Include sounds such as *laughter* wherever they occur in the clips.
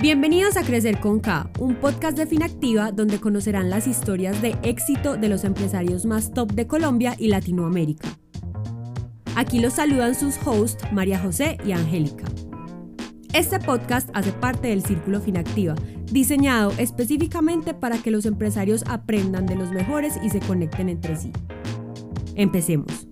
Bienvenidos a Crecer con K, un podcast de Finactiva donde conocerán las historias de éxito de los empresarios más top de Colombia y Latinoamérica. Aquí los saludan sus hosts María José y Angélica. Este podcast hace parte del Círculo Finactiva, diseñado específicamente para que los empresarios aprendan de los mejores y se conecten entre sí. Empecemos.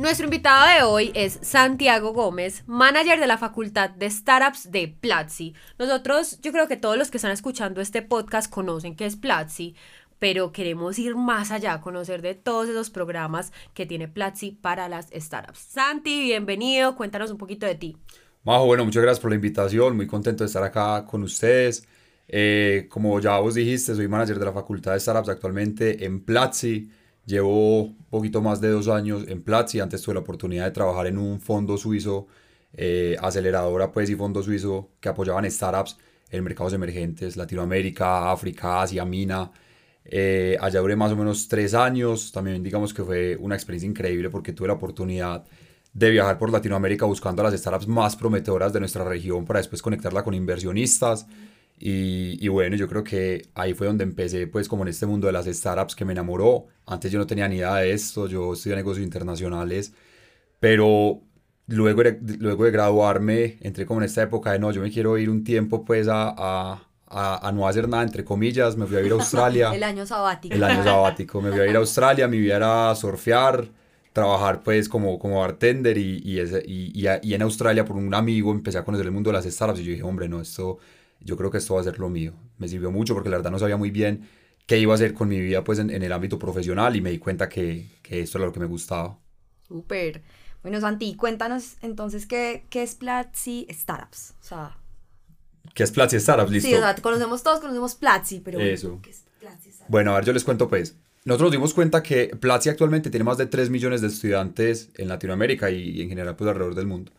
Nuestro invitado de hoy es Santiago Gómez, manager de la Facultad de Startups de Platzi. Nosotros, yo creo que todos los que están escuchando este podcast conocen qué es Platzi, pero queremos ir más allá, conocer de todos esos programas que tiene Platzi para las startups. Santi, bienvenido, cuéntanos un poquito de ti. Majo, bueno, muchas gracias por la invitación, muy contento de estar acá con ustedes. Eh, como ya vos dijiste, soy manager de la Facultad de Startups actualmente en Platzi. Llevo un poquito más de dos años en Platzi. Antes tuve la oportunidad de trabajar en un fondo suizo, eh, aceleradora pues y fondo suizo que apoyaban startups en mercados emergentes, Latinoamérica, África, Asia, Mina. Eh, allá duré más o menos tres años. También digamos que fue una experiencia increíble porque tuve la oportunidad de viajar por Latinoamérica buscando a las startups más prometedoras de nuestra región para después conectarla con inversionistas. Y, bueno, yo creo que ahí fue donde empecé, pues como en este mundo de las startups que me enamoró. Antes yo no tenía ni idea de esto, yo estudié negocios internacionales, pero luego de, luego de graduarme entré como en esta época de no, yo me quiero ir un tiempo pues a, a, a, no hacer nada, entre comillas, me fui a ir a Australia. *laughs* el año sabático. El año sabático, me fui a ir a Australia, mi vida era surfear, trabajar pues como, como bartender y, y, y, y en Australia por un amigo empecé a conocer el mundo de las startups y yo dije, hombre, no, esto yo creo que esto va a ser lo mío. Me sirvió mucho porque la verdad no sabía muy bien qué iba a hacer con mi vida pues en, el ámbito profesional y me di cuenta que, que, esto era lo que me gustaba. Súper. Bueno, Santi, cuéntanos entonces qué, qué es Platzi Startups. O sea, ¿Qué es Platzi Startups? Listo. Sí, o sea, conocemos todos, conocemos Platzi, pero Eso. ¿qué es Platzi Startups? Bueno, a ver, yo les cuento pues. Nosotros nos dimos cuenta que Platzi actualmente tiene más de 3 millones de estudiantes en Latinoamérica y en general pues alrededor del mundo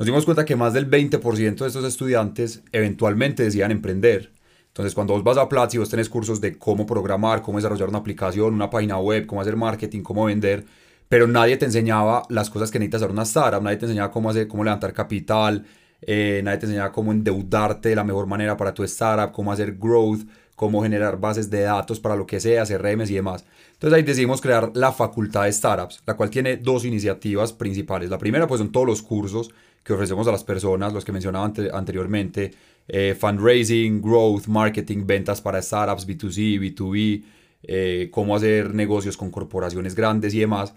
nos dimos cuenta que más del 20% de estos estudiantes eventualmente decían emprender. Entonces, cuando vos vas a Platzi, vos tenés cursos de cómo programar, cómo desarrollar una aplicación, una página web, cómo hacer marketing, cómo vender, pero nadie te enseñaba las cosas que necesitas hacer una startup, nadie te enseñaba cómo hacer, cómo levantar capital, eh, nadie te enseñaba cómo endeudarte de la mejor manera para tu startup, cómo hacer growth, cómo generar bases de datos para lo que sea, CRMs y demás. Entonces ahí decidimos crear la Facultad de Startups, la cual tiene dos iniciativas principales. La primera pues son todos los cursos que ofrecemos a las personas, los que mencionaba anteriormente, eh, fundraising, growth, marketing, ventas para startups, B2C, B2B, eh, cómo hacer negocios con corporaciones grandes y demás.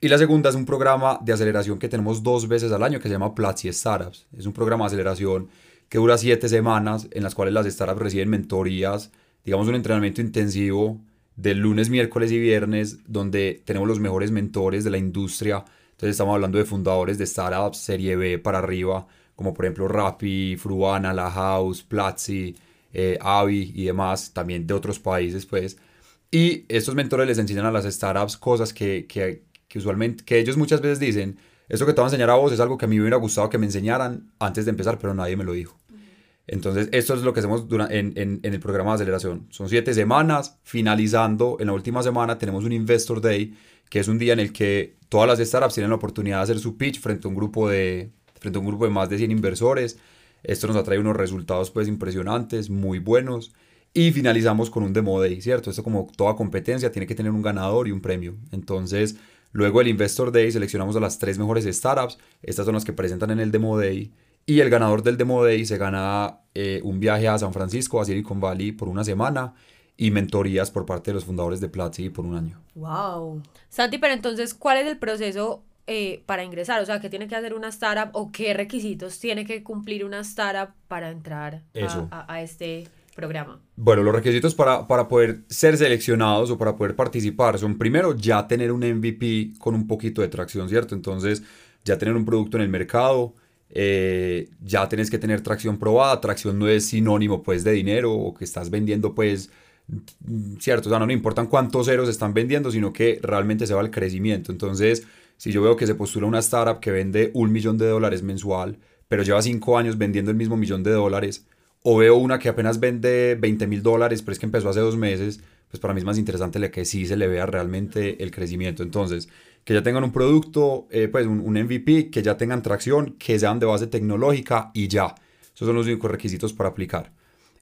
Y la segunda es un programa de aceleración que tenemos dos veces al año que se llama Platzi Startups. Es un programa de aceleración que dura siete semanas en las cuales las startups reciben mentorías, digamos un entrenamiento intensivo de lunes, miércoles y viernes, donde tenemos los mejores mentores de la industria entonces estamos hablando de fundadores de startups serie B para arriba, como por ejemplo Rappi, Fruana, La House, Platzi, eh, Avi y demás, también de otros países pues. Y estos mentores les enseñan a las startups cosas que, que, que usualmente, que ellos muchas veces dicen, eso que te voy a enseñar a vos es algo que a mí me hubiera gustado que me enseñaran antes de empezar, pero nadie me lo dijo. Entonces, esto es lo que hacemos en, en, en, el programa de aceleración. Son siete semanas, finalizando, en la última semana tenemos un Investor Day, que es un día en el que todas las startups tienen la oportunidad de hacer su pitch frente a un grupo de, frente a un grupo de más de 100 inversores. Esto nos atrae unos resultados pues impresionantes, muy buenos. Y finalizamos con un Demo Day, ¿cierto? Esto como toda competencia tiene que tener un ganador y un premio. Entonces, luego del Investor Day seleccionamos a las tres mejores startups. Estas son las que presentan en el Demo Day. Y el ganador del Demo Day se gana eh, un viaje a San Francisco, a Silicon Valley, por una semana y mentorías por parte de los fundadores de Platzi por un año. ¡Wow! Santi, pero entonces, ¿cuál es el proceso eh, para ingresar? O sea, ¿qué tiene que hacer una startup o qué requisitos tiene que cumplir una startup para entrar a, a, este programa? Bueno, los requisitos para, para, poder ser seleccionados o para poder participar son primero ya tener un MVP con un poquito de tracción, ¿cierto? Entonces, ya tener un producto en el mercado, eh, ya tienes que tener tracción probada. Tracción no es sinónimo pues de dinero o que estás vendiendo pues cierto, o sea, no, no importan cuántos ceros están vendiendo, sino que realmente se va al crecimiento. Entonces, si yo veo que se postula una startup que vende un millón de dólares mensual, pero lleva cinco años vendiendo el mismo millón de dólares, o veo una que apenas vende 20 mil dólares, pero es que empezó hace dos meses, pues para mí es más interesante que sí se le vea realmente el crecimiento. Entonces, que ya tengan un producto, eh, pues un, un, MVP, que ya tengan tracción, que sean de base tecnológica y ya. Esos son los únicos requisitos para aplicar.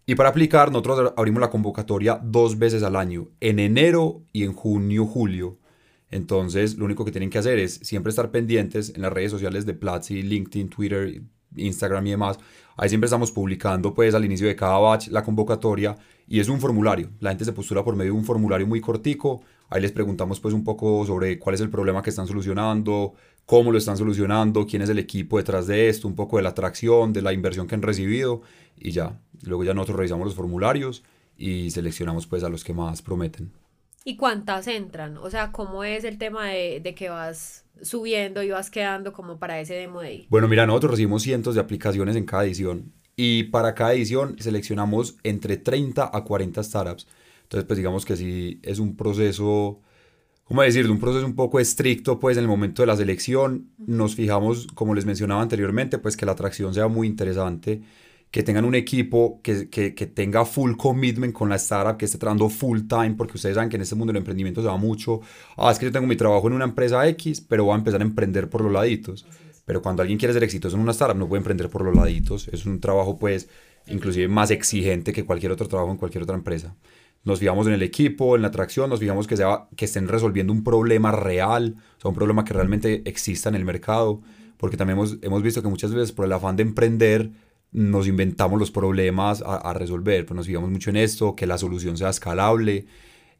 Y para aplicar, nosotros abrimos la convocatoria dos veces al año, en enero y en junio, julio. Entonces, lo único que tienen que hacer es siempre estar pendientes en las redes sociales de Platzi, LinkedIn, Twitter, Instagram y demás. Ahí siempre estamos publicando, pues, al inicio de cada batch la convocatoria y es un formulario. La gente se postula por medio de un formulario muy cortico. Ahí les preguntamos, pues, un poco sobre cuál es el problema que están solucionando, cómo lo están solucionando, quién es el equipo detrás de esto, un poco de la atracción, de la inversión que han recibido y ya. Luego ya nosotros revisamos los formularios y seleccionamos pues a los que más prometen. ¿Y cuántas entran? O sea, ¿cómo es el tema de, de que vas subiendo y vas quedando como para ese demo day? Bueno, mira, nosotros recibimos cientos de aplicaciones en cada edición y para cada edición seleccionamos entre 30 a 40 startups. Entonces, pues digamos que sí es un proceso, ¿cómo decirlo? Un proceso un poco estricto, pues en el momento de la selección nos fijamos, como les mencionaba anteriormente, pues que la atracción sea muy interesante que tengan un equipo que, que, que, tenga full commitment con la startup, que esté trabajando full time, porque ustedes saben que en este mundo del emprendimiento se va mucho, ah, es que yo tengo mi trabajo en una empresa X, pero voy a empezar a emprender por los laditos. Pero cuando alguien quiere ser exitoso en una startup, no puede emprender por los laditos. Es un trabajo, pues, inclusive más exigente que cualquier otro trabajo en cualquier otra empresa. Nos fijamos en el equipo, en la atracción, nos fijamos que, sea, que estén resolviendo un problema real, o sea, un problema que realmente exista en el mercado, porque también hemos, hemos visto que muchas veces por el afán de emprender, nos inventamos los problemas a, resolver, pues nos fijamos mucho en esto, que la solución sea escalable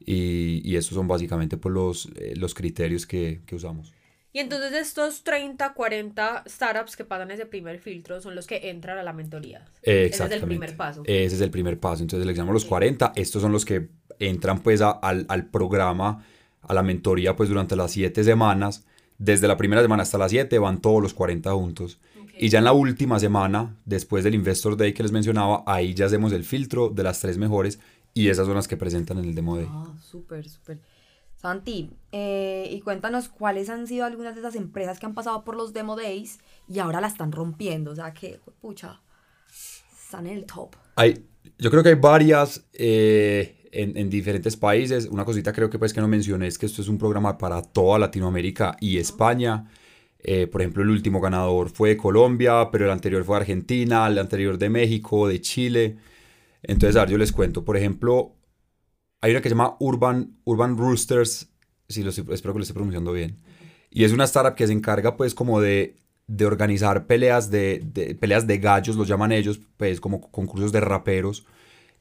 y, y estos son básicamente pues, los, eh, los criterios que, que, usamos. Y entonces estos 30, 40 startups que pasan ese primer filtro son los que entran a la mentoría. Ese es el primer paso. Ese es el primer paso. Entonces seleccionamos los 40, estos son los que entran pues al, al programa, a la mentoría pues durante las 7 semanas. Desde la primera semana hasta las 7 van todos los 40 juntos. Y ya en la última semana, después del Investor Day que les mencionaba, ahí ya hacemos el filtro de las tres mejores y esas son las que presentan en el Demo Day. Ah, súper, súper. Santi, eh, y cuéntanos cuáles han sido algunas de esas empresas que han pasado por los Demo Days y ahora la están rompiendo. O sea, que, pucha, están en el top. Hay, yo creo que hay varias eh, en, en, diferentes países. Una cosita creo que pues que no mencioné es que esto es un programa para toda Latinoamérica y España. Eh, por ejemplo, el último ganador fue de Colombia, pero el anterior fue de Argentina, el anterior de México, de Chile. Entonces, a ver, yo les cuento. Por ejemplo, hay una que se llama Urban, Urban Roosters, si lo, espero que lo esté pronunciando bien. Y es una startup que se encarga, pues, como de, de organizar peleas de, de, peleas de gallos, los llaman ellos, pues, como concursos de raperos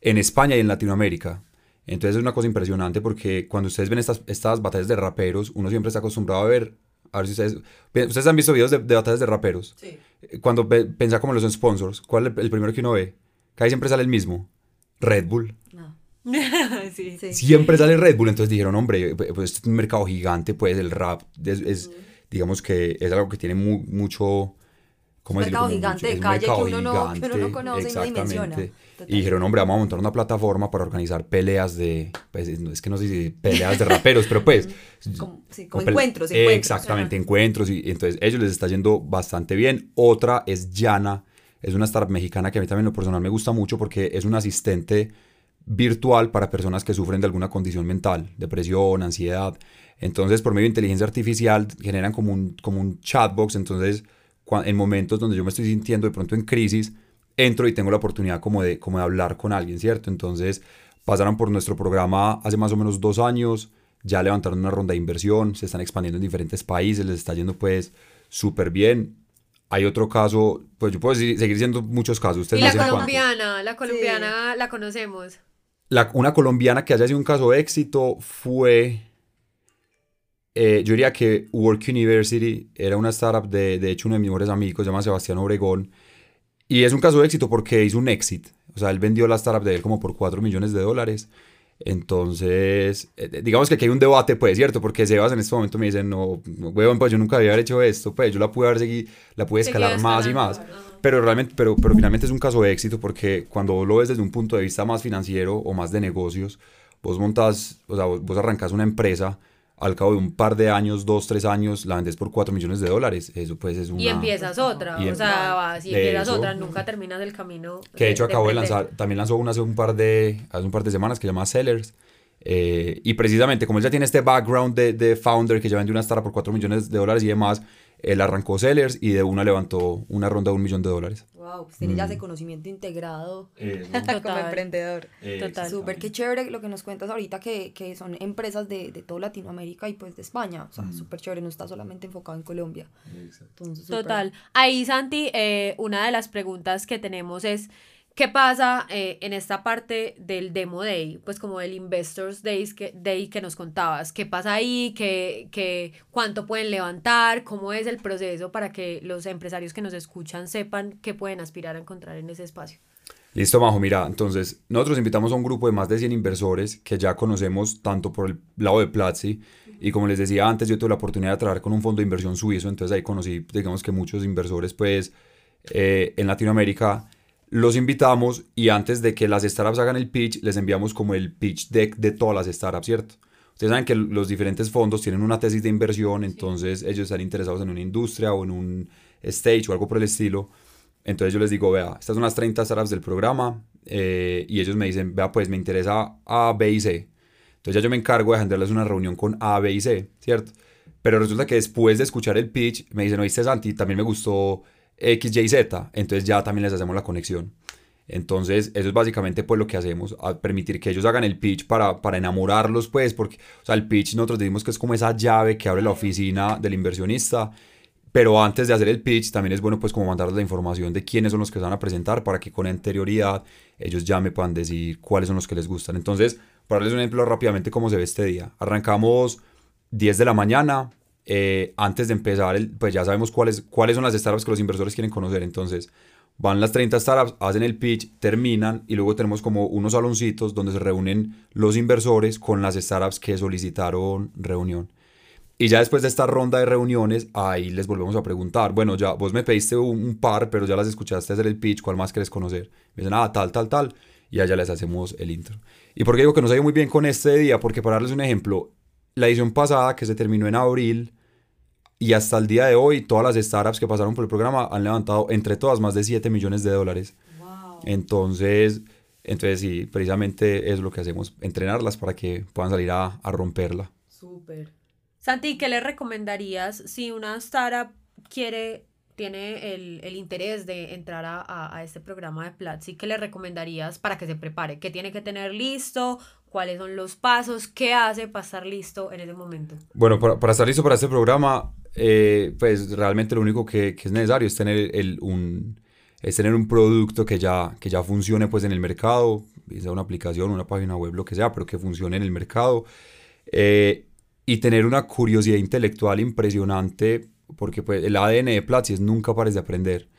en España y en Latinoamérica. Entonces es una cosa impresionante porque cuando ustedes ven estas, estas batallas de raperos, uno siempre está acostumbrado a ver a ver si ustedes. Ustedes han visto videos de, de batallas de raperos. Sí. Cuando pensá como los sponsors, ¿cuál es el, primero que uno ve? Que ahí siempre sale el mismo. Red Bull. No. *laughs* sí, sí. Siempre sale Red Bull. Entonces dijeron, hombre, pues es un mercado gigante, pues el rap es, digamos que es algo que tiene mucho ¿Cómo un mercado gigante de calle que uno, no, que uno, no, conoce y no dimensiona. Y dijeron, hombre, vamos a montar una plataforma para organizar peleas de, pues, es que no sé si peleas de raperos, pero pues... *laughs* como, sí, como encuentros, encuentros. Exactamente, encuentros. Y, entonces ellos les está yendo bastante bien. Otra es Yana, es una startup mexicana que a mí también lo personal me gusta mucho porque es un asistente virtual para personas que sufren de alguna condición mental, depresión, ansiedad. Entonces, por medio de inteligencia artificial, generan como un, como un chatbox, entonces en momentos donde yo me estoy sintiendo de pronto en crisis, entro y tengo la oportunidad como de, como de hablar con alguien, ¿cierto? Entonces pasaron por nuestro programa hace más o menos dos años, ya levantaron una ronda de inversión, se están expandiendo en diferentes países, les está yendo pues súper bien. Hay otro caso, pues yo puedo seguir siendo muchos casos. Ustedes y la colombiana, la colombiana la conocemos. La, una colombiana que haya sido un caso de éxito fue eh, yo diría que Work University era una startup de, de hecho, uno de mis mejores amigos, se llama Sebastián Obregón. Y es un caso de éxito porque hizo un exit. O sea, él vendió la startup de él como por 4 millones de dólares. Entonces, eh, digamos que aquí hay un debate, pues, ¿cierto? Porque Sebas en este momento me dice, no, huevón, pues yo nunca había hecho esto, pues yo la pude haber seguido, la pude escalar más y más. Pero realmente, pero, pero finalmente es un caso de éxito porque cuando lo ves desde un punto de vista más financiero o más de negocios, vos montas, o sea, vos, vos arrancas una empresa al cabo de un par de años, dos, tres años, la vendes por cuatro millones de dólares. Eso pues es una... Y empiezas otra, o sea, si empiezas otra, nunca terminas el camino. Que de hecho acabó de lanzar, también lanzó una hace un par de, hace un par de semanas que se llama Sellers. Eh, y precisamente como él ya tiene este background de, de founder que ya vendió una startup por 4 millones de dólares y demás, él arrancó Sellers y de una levantó una ronda de un millón de dólares. Wow, pues tiene ya Mm. ese conocimiento integrado *laughs* como Total. emprendedor. Total. Súper, qué chévere lo que nos cuentas ahorita que, que son empresas de, de toda Latinoamérica y pues de España. O sea, súper chévere, no está solamente enfocado en Colombia. Entonces. Total. Ahí, Santi, eh, una de las preguntas que tenemos es, ¿qué pasa eh, en esta parte del Demo Day? Pues como del Investors que, Day que nos contabas. ¿Qué pasa ahí? ¿Qué, qué, ¿Cuánto pueden levantar? ¿Cómo es el proceso para que los empresarios que nos escuchan sepan qué pueden aspirar a encontrar en ese espacio? Listo, Majo, mira, entonces nosotros invitamos a un grupo de más de 100 inversores que ya conocemos tanto por el lado de Platzi y como les decía antes, yo tuve la oportunidad de trabajar con un fondo de inversión suizo, entonces ahí conocí, digamos que muchos inversores pues eh, en Latinoamérica. Los invitamos y antes de que las startups hagan el pitch, les enviamos como el pitch deck de todas las startups, ¿cierto? Ustedes saben que los diferentes fondos tienen una tesis de inversión, entonces ellos están interesados en una industria o en un stage o algo por el estilo. Entonces yo les digo, vea, estas son las 30 startups del programa eh, y ellos me dicen, vea, pues me interesa A, B y C. Entonces ya yo me encargo de agendarles una reunión con A, B y C, ¿cierto? Pero resulta que después de escuchar el pitch me dicen, oíste Santi, también me gustó X, Y, Z. Entonces ya también les hacemos la conexión. Entonces, eso es básicamente pues lo que hacemos, a permitir que ellos hagan el pitch para, para enamorarlos, pues, porque, el pitch nosotros decimos que es como esa llave que abre la oficina del inversionista, pero antes de hacer el pitch también es bueno pues como mandarles la información de quiénes son los que se van a presentar para que con anterioridad ellos ya me puedan decir cuáles son los que les gustan. Entonces, para darles un ejemplo rápidamente cómo se ve este día. Arrancamos 10 de la mañana, eh, antes de empezar, el- pues ya sabemos cuáles, cuáles son las startups que los inversores quieren conocer. Entonces, van las 30 startups, hacen el pitch, terminan y luego tenemos como unos saloncitos donde se reúnen los inversores con las startups que solicitaron reunión. Y ya después de esta ronda de reuniones, ahí les volvemos a preguntar, bueno, ya vos me pediste un, un par, pero ya las escuchaste hacer el pitch, ¿cuál más querés conocer? Me dicen, ah, tal, tal, tal, y allá les hacemos el intro. ¿Y por qué digo que nos ha ido muy bien con este día? Porque para darles un ejemplo, la edición pasada, que se terminó en abril, y hasta el día de hoy, todas las startups que pasaron por el programa han levantado entre todas más de 7 millones de dólares. Wow. Entonces, entonces sí, precisamente es lo que hacemos, entrenarlas para que puedan salir a, a romperla. Súper. Santi, ¿qué le recomendarías si una startup quiere, tiene el, el interés de entrar a, a- a este programa de Platzi? ¿Qué le recomendarías para que se prepare? ¿Qué tiene que tener listo? ¿Cuáles son los pasos? ¿Qué hace para estar listo en ese momento? Bueno, para, para estar listo para este programa, eh, pues realmente lo único que, que es necesario es tener, el, un, es tener un producto que ya, que ya funcione pues en el mercado, sea una aplicación, una página web, lo que sea, pero que funcione en el mercado. Eh, y tener una curiosidad intelectual impresionante, porque pues el ADN de Platzi es nunca pares de aprender.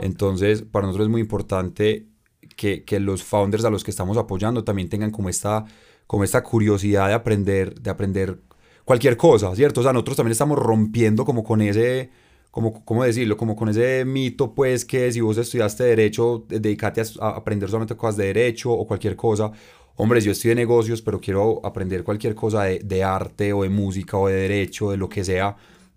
Entonces, para nosotros es muy importante que, que los founders a los que estamos apoyando también tengan como esta, como esta curiosidad de aprender, de aprender cualquier cosa, ¿cierto? O sea, nosotros también estamos rompiendo como con ese, como, ¿cómo decirlo? Como con ese mito, pues, que si vos estudiaste Derecho, de- dedícate a, a aprender solamente cosas de Derecho o cualquier cosa. Hombre, yo estudié negocios, pero quiero aprender cualquier cosa de, de arte o de música o de Derecho, de lo que sea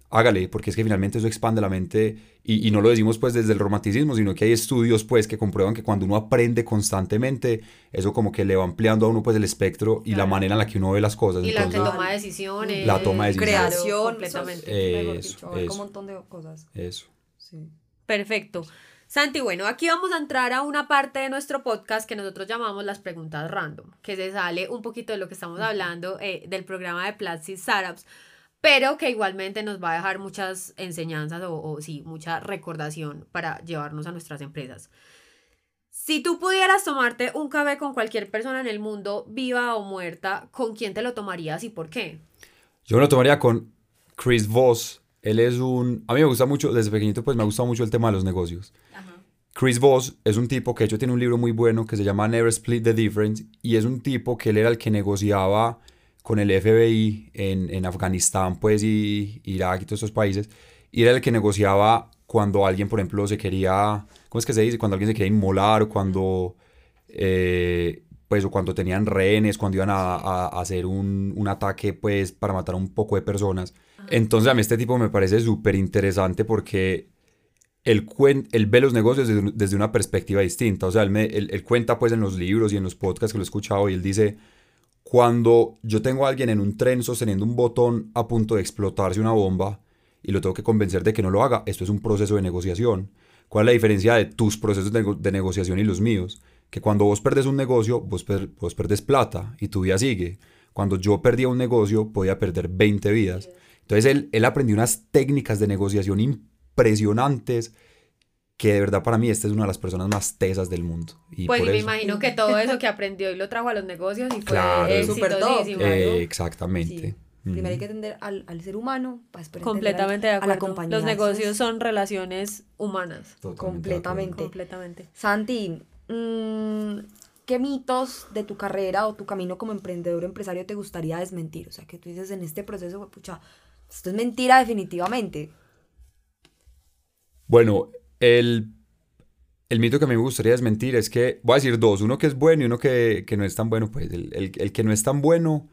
hágale, porque es que finalmente eso expande la mente y, y no lo decimos pues desde el romanticismo, sino que hay estudios pues que comprueban que cuando uno aprende constantemente, eso como que le va ampliando a uno pues el espectro y la manera en la que uno ve las cosas. Y la que toma decisiones. La toma de decisiones. Creación. Completamente. Eso, abarca eso. un montón de cosas. eso. Sí. Perfecto. Santi, bueno, aquí vamos a entrar a una parte de nuestro podcast que nosotros llamamos las preguntas random, que se sale un poquito de lo que estamos hablando eh, del programa de Platzi Startups, pero que igualmente nos va a dejar muchas enseñanzas o, o sí, mucha recordación para llevarnos a nuestras empresas. Si tú pudieras tomarte un café con cualquier persona en el mundo, viva o muerta, ¿con quién te lo tomarías y por qué? Yo me lo tomaría con Chris Voss. Él es un... A mí me gusta mucho, desde pequeñito pues me ha gustado mucho el tema de los negocios. Chris Voss es un tipo que de hecho tiene un libro muy bueno que se llama Never Split the Difference y es un tipo que él era el que negociaba con el FBI en, en Afganistán pues y Irak y todos esos países y era el que negociaba cuando alguien por ejemplo se quería, ¿cómo es que se dice? Cuando alguien se quería inmolar o cuando... eh, pues o cuando tenían rehenes, cuando iban a, a- a hacer un, un ataque pues para matar a un poco de personas. Entonces a mí este tipo me parece súper interesante porque él, cuen- él ve los negocios desde, desde una perspectiva distinta. O sea, él, me- él- él cuenta pues en los libros y en los podcasts que lo he escuchado y él dice, Cuando yo tengo a alguien en un tren sosteniendo un botón a punto de explotarse una bomba y lo tengo que convencer de que no lo haga, esto es un proceso de negociación. ¿Cuál es la diferencia de tus procesos de, negociación y los míos? Que cuando vos perdes un negocio, vos, per perdes plata y tu vida sigue. Cuando yo perdía un negocio, podía perder 20 vidas. Entonces él, él aprendió unas técnicas de negociación impresionantes que de verdad para mí esta es una de las personas más tesas del mundo. Y pues me imagino que todo eso que aprendió y lo trajo a los negocios y fue claro, exitosísimo. Eh, exactamente. Primero hay que atender al, al ser humano para después Completamente de acuerdo. a la compañía. Los negocios son relaciones humanas. Completamente. Completamente. Santi, mmm, ¿qué mitos de tu carrera o tu camino como emprendedor o empresario te gustaría desmentir? O sea, que tú dices en este proceso, pucha, esto es mentira definitivamente. Bueno, el, el mito que a mí me gustaría desmentir es que, voy a decir dos, uno que es bueno y uno que, que no es tan bueno. Pues el, el, que no es tan bueno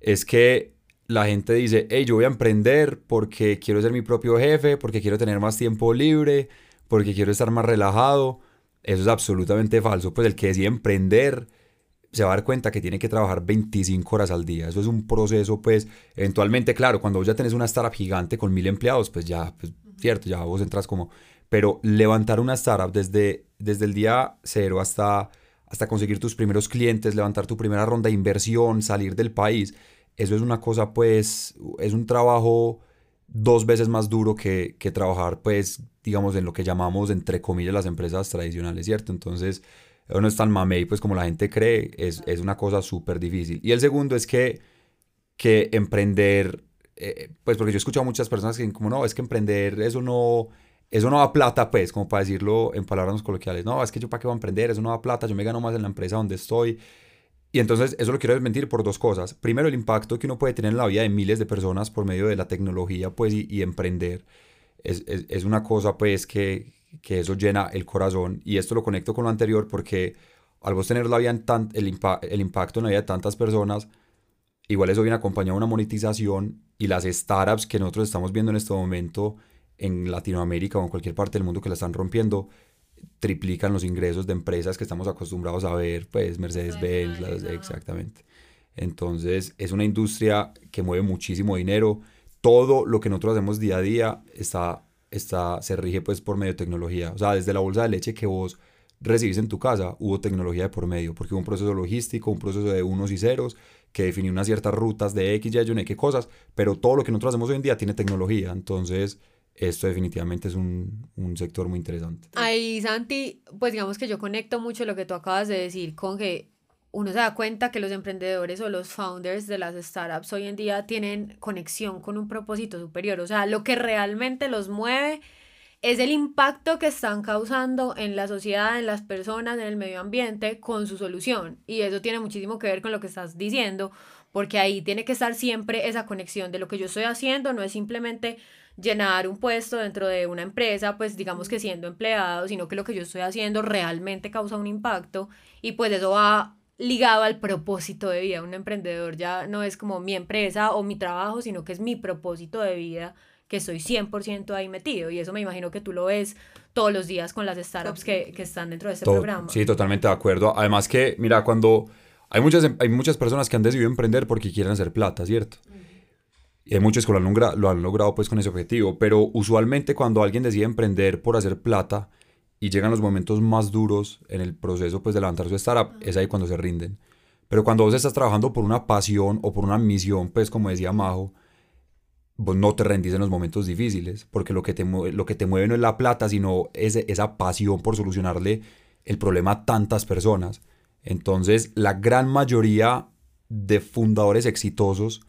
es que la gente dice, hey, yo voy a emprender porque quiero ser mi propio jefe, porque quiero tener más tiempo libre, porque quiero estar más relajado. Eso es absolutamente falso. Pues el que decide emprender se va a dar cuenta que tiene que trabajar 25 horas al día. Eso es un proceso, pues, eventualmente, claro, cuando vos ya tenés una startup gigante con mil empleados, pues ya, pues, cierto, ya vos entras como pero levantar una startup desde, desde el día cero hasta, hasta conseguir tus primeros clientes, levantar tu primera ronda de inversión, salir del país, eso es una cosa, pues, es un trabajo dos veces más duro que, que trabajar, pues, digamos, en lo que llamamos, entre comillas, las empresas tradicionales, ¿cierto? Entonces, no es tan mamey, pues, como la gente cree, es, es una cosa súper difícil. Y el segundo es que, que emprender, eh, pues, porque yo he escuchado a muchas personas que dicen, como, no, es que emprender, eso no eso no da plata, pues, como para decirlo en palabras coloquiales. No, es que yo para qué voy a emprender, eso no da plata, yo me gano más en la empresa donde estoy. Y entonces eso lo quiero desmentir por dos cosas. Primero, el impacto que uno puede tener en la vida de miles de personas por medio de la tecnología, pues, y, emprender. Es, es, es, una cosa, pues, que, que, eso llena el corazón. Y esto lo conecto con lo anterior porque al vos tener la vida en tan, el, el impacto en la vida de tantas personas, igual eso viene acompañado de una monetización y las startups que nosotros estamos viendo en este momento en Latinoamérica o en cualquier parte del mundo que la están rompiendo, triplican los ingresos de empresas que estamos acostumbrados a ver, pues Mercedes-Benz, exactamente. Entonces es una industria que mueve muchísimo dinero. Todo lo que nosotros hacemos día a día está, está, se rige pues por medio de tecnología. O sea, desde la bolsa de leche que vos recibís en tu casa, hubo tecnología de por medio, porque hubo un proceso logístico, un proceso de unos y ceros, que definió unas ciertas rutas de X, Y, Y, qué cosas, pero todo lo que nosotros hacemos hoy en día tiene tecnología. Entonces esto definitivamente es un, un, sector muy interesante. Ahí, Santi, pues digamos que yo conecto mucho lo que tú acabas de decir con que uno se da cuenta que los emprendedores o los founders de las startups hoy en día tienen conexión con un propósito superior. O sea, lo que realmente los mueve es el impacto que están causando en la sociedad, en las personas, en el medio ambiente con su solución. Y eso tiene muchísimo que ver con lo que estás diciendo, porque ahí tiene que estar siempre esa conexión de lo que yo estoy haciendo, no es simplemente llenar un puesto dentro de una empresa, pues digamos que siendo empleado, sino que lo que yo estoy haciendo realmente causa un impacto y pues eso va ligado al propósito de vida. Un emprendedor ya no es como mi empresa o mi trabajo, sino que es mi propósito de vida que estoy 100% ahí metido y eso me imagino que tú lo ves todos los días con las startups que, que están dentro de este programa. Sí, totalmente de acuerdo. Además que, mira, cuando hay muchas, hay muchas personas que han decidido emprender porque quieren hacer plata, ¿cierto? Hay muchos que lo han, lo han logrado pues con ese objetivo, pero usualmente cuando alguien decide emprender por hacer plata y llegan los momentos más duros en el proceso pues de levantar su startup, es ahí cuando se rinden. Pero cuando vos estás trabajando por una pasión o por una misión, pues como decía Majo, vos no te rendís en los momentos difíciles, porque lo que te, lo que te mueve no es la plata, sino esa pasión por solucionarle el problema a tantas personas. Entonces, la gran mayoría de fundadores exitosos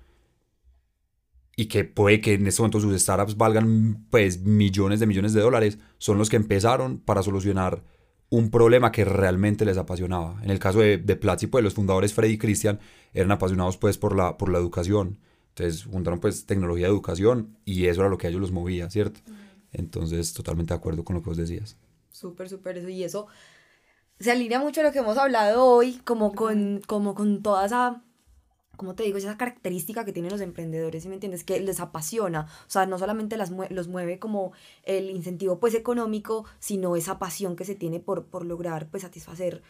y que puede que en este momento sus startups valgan pues millones de millones de dólares, son los que empezaron para solucionar un problema que realmente les apasionaba. En el caso de, de Platzi, pues los fundadores Freddy y Christian eran apasionados pues por la, por la educación. Entonces juntaron pues tecnología de educación y eso era lo que a ellos los movía, ¿cierto? Entonces totalmente de acuerdo con lo que vos decías. Súper, súper eso. Y eso se alinea mucho a lo que hemos hablado hoy, como con, como con toda esa como te digo, esa característica que tienen los emprendedores, ¿sí me entiendes? Que les apasiona, o sea, no solamente las los mueve como el incentivo pues económico, sino esa pasión que se tiene por, por lograr pues satisfacer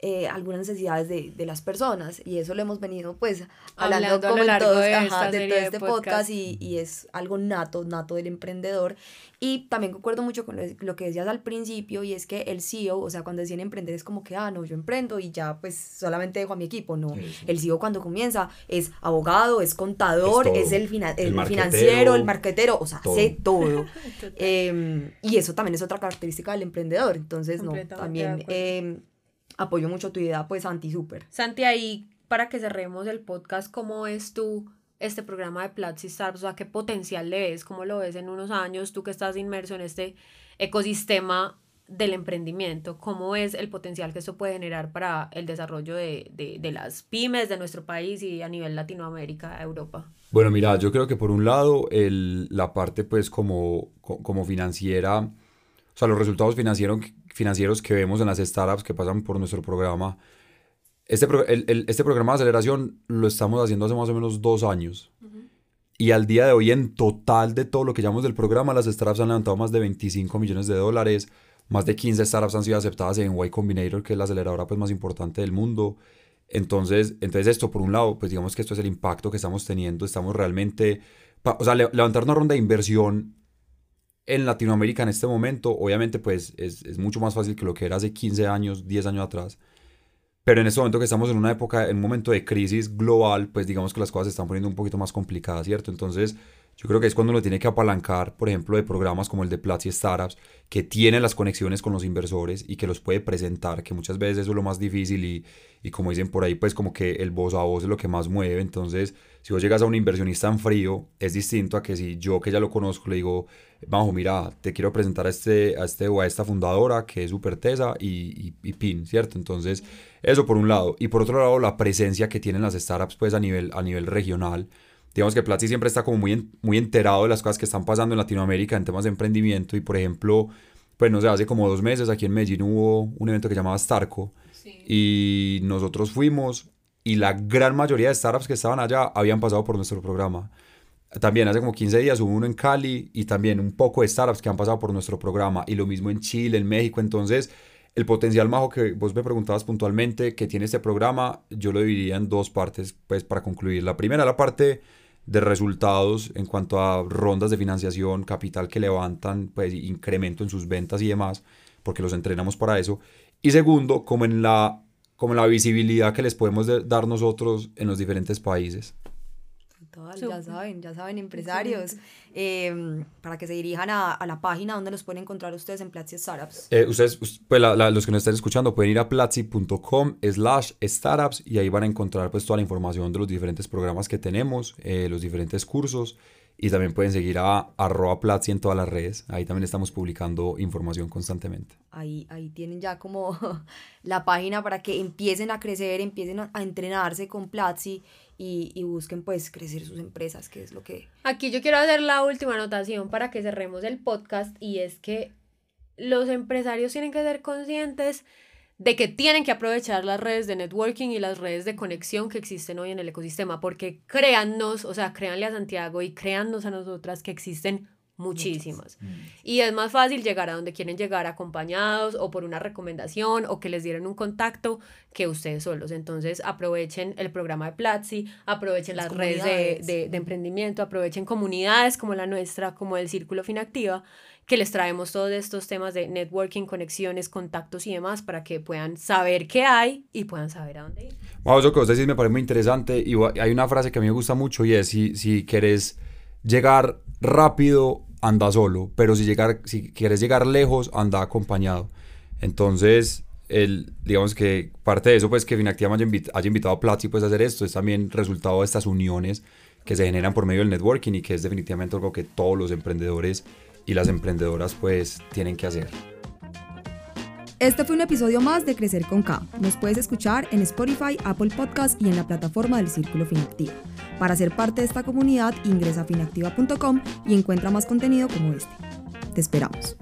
eh, algunas necesidades de, de, las personas y eso lo hemos venido pues hablando, Hablando a lo como en todos- de ajá, de todo de este podcast. podcast y, y es algo nato, nato del emprendedor y también concuerdo mucho con lo, lo que decías al principio y es que el CEO, o sea, cuando decían emprender es como que, ah, no, yo emprendo y ya pues solamente dejo a mi equipo, no, Sí, sí. el CEO cuando comienza es abogado, es contador, Es es, el, fina- El el financiero, el marquetero, o sea, todo. sé todo. *laughs* Em, y eso también es otra característica del emprendedor, entonces no, también apoyo mucho tu idea, pues anti súper. Santi, ahí para que cerremos el podcast, ¿cómo ves tú este programa de Platzi Startups? O sea, ¿qué potencial le ves? ¿Cómo lo ves en unos años? Tú que estás inmerso en este ecosistema del emprendimiento, ¿cómo ves el potencial que esto puede generar para el desarrollo de, de, de las pymes de nuestro país y a nivel Latinoamérica, Europa? Bueno, mira, yo creo que por un lado el, la parte pues como, co- como financiera, o sea, los resultados financieros, financieros que vemos en las startups que pasan por nuestro programa, este, pro- el- el- este programa de aceleración lo estamos haciendo hace más o menos dos años. Y al día de hoy, en total de todo lo que llamamos del programa, las startups han levantado más de 25 millones de dólares. Más de 15 startups han sido aceptadas en Y Combinator, que es la aceleradora pues, más importante del mundo. Entonces, entonces esto, por un lado, pues digamos que esto es el impacto que estamos teniendo. Estamos realmente... o sea, le- levantar una ronda de inversión en Latinoamérica en este momento, obviamente, pues es, mucho más fácil que lo que era hace 15 años, 10 años atrás. Pero en este momento que estamos en una época, en un momento de crisis global, pues digamos que las cosas se están poniendo un poquito más complicadas, ¿cierto? Entonces, yo creo que es cuando uno tiene que apalancar, por ejemplo, de programas como el de Platzi Startups, que tiene las conexiones con los inversores y que los puede presentar, que muchas veces eso es lo más difícil y, y como dicen por ahí, pues como que el voz a voz es lo que más mueve. Entonces, si vos llegas a un inversionista en frío, es distinto a que si yo que ya lo conozco le digo, Bajo, mira, te quiero presentar a este, a este o a esta fundadora que es súper tesa y, y, y pin, ¿cierto? Entonces, eso por un lado. Y por otro lado, la presencia que tienen las startups pues a nivel, a nivel regional. Digamos que Platzi siempre está como muy, muy enterado de las cosas que están pasando en Latinoamérica en temas de emprendimiento y por ejemplo, pues no sé, hace como dos meses aquí en Medellín hubo un evento que llamaba Starco y nosotros fuimos y la gran mayoría de startups que estaban allá habían pasado por nuestro programa. También hace como 15 días hubo uno en Cali y también un poco de startups que han pasado por nuestro programa y lo mismo en Chile, en México. Entonces, el potencial majo que vos me preguntabas puntualmente que tiene este programa, yo lo dividiría en dos partes, pues para concluir. La primera, la parte de resultados en cuanto a rondas de financiación, capital que levantan, pues incremento en sus ventas y demás, porque los entrenamos para eso. Y segundo, como en la, como la visibilidad que les podemos de- dar nosotros en los diferentes países. Total, Súper. ya saben, ya saben, empresarios, eh, para que se dirijan a, a la página donde los pueden encontrar ustedes en Platzi Startups. Eh, ustedes, us- pues la- la- los que nos estén escuchando pueden ir a platzi.com slash startups y ahí van a encontrar pues toda la información de los diferentes programas que tenemos, eh, los diferentes cursos y también pueden seguir a arroba platzi en todas las redes. Ahí también estamos publicando información constantemente. Ahí, ahí tienen ya como *laughs* la página para que empiecen a crecer, empiecen a a entrenarse con Platzi y, y busquen pues crecer sus empresas, que es lo que... Aquí yo quiero hacer la última anotación para que cerremos el podcast y es que los empresarios tienen que ser conscientes de que tienen que aprovechar las redes de networking y las redes de conexión que existen hoy en el ecosistema, porque créannos, o sea, créanle a Santiago y créannos a nosotras que existen muchísimas. Y es más fácil llegar a donde quieren llegar acompañados o por una recomendación o que les dieran un contacto que ustedes solos. Entonces aprovechen el programa de Platzi, aprovechen las, Las redes de, de- de emprendimiento, aprovechen comunidades como la nuestra, como el Círculo Finactiva, que les traemos todos estos temas de networking, conexiones, contactos y demás para que puedan saber qué hay y puedan saber a dónde ir. Wow, eso que vos decís me parece muy interesante y hay una frase que a mí me gusta mucho y es si, si quieres llegar rápido, anda solo, pero si, llegar, si quieres llegar lejos, anda acompañado. Entonces, el, digamos que parte de eso, pues que Finactiva haya, haya invitado a Platzi pues, a hacer esto, es también resultado de estas uniones que se generan por medio del networking y que es definitivamente algo que todos los emprendedores y las emprendedoras pues tienen que hacer. Este fue un episodio más de Crecer con K. Nos puedes escuchar en Spotify, Apple Podcast y en la plataforma del Círculo Finactiva. Para ser parte de esta comunidad, ingresa a finactiva.com y encuentra más contenido como este. Te esperamos.